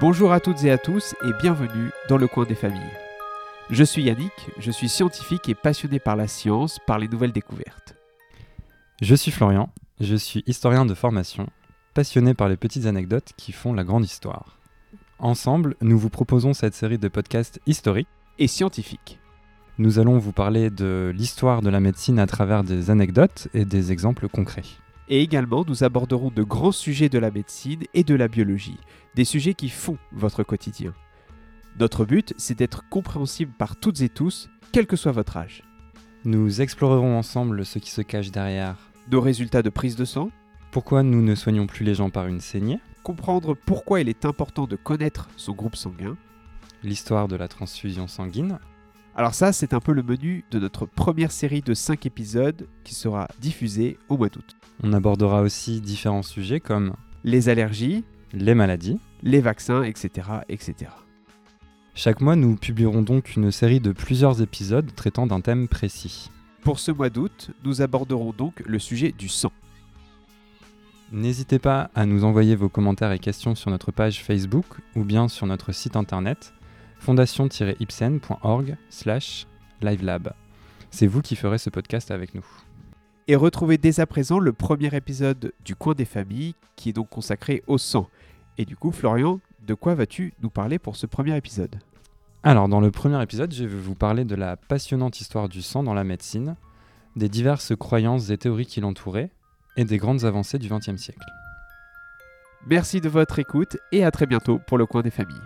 Bonjour à toutes et à tous et bienvenue dans le coin des familles. Je suis Yannick, je suis scientifique et passionné par la science, par les nouvelles découvertes. Je suis Florian, je suis historien de formation, passionné par les petites anecdotes qui font la grande histoire. Ensemble, nous vous proposons cette série de podcasts historiques Et scientifiques. Nous allons vous parler de l'histoire de la médecine à travers des anecdotes et des exemples concrets. Et également, nous aborderons de grands sujets de la médecine et de la biologie, des sujets qui font votre quotidien. Notre but, c'est d'être compréhensible par toutes et tous, quel que soit votre âge. Nous explorerons ensemble ce qui se cache derrière. Nos résultats de prise de sang, Pourquoi nous ne soignons plus les gens par une saignée comprendre pourquoi il est important de connaître son groupe sanguin. L'histoire de la transfusion sanguine Alors ça, c'est un peu le menu de notre première série de 5 épisodes qui sera diffusée au mois d'août. On abordera aussi différents sujets comme Les allergies, les maladies. les vaccins, etc. etc. Chaque mois, nous publierons donc une série de plusieurs épisodes traitant d'un thème précis. Pour ce mois d'août, nous aborderons donc le sujet du sang. N'hésitez pas à nous envoyer vos commentaires et questions sur notre page Facebook ou bien sur notre site internet fondation-ipsen.org slash livelab. C'est vous qui ferez ce podcast avec nous. Et retrouvez dès à présent le premier épisode du coin des familles qui est donc consacré au sang. Et du coup, Florian, de quoi vas-tu nous parler pour ce premier épisode? Alors, dans le premier épisode, je vais vous parler de la passionnante histoire du sang dans la médecine, des diverses croyances et théories qui l'entouraient, et des grandes avancées du XXe siècle. Merci de votre écoute et à très bientôt pour le coin des familles.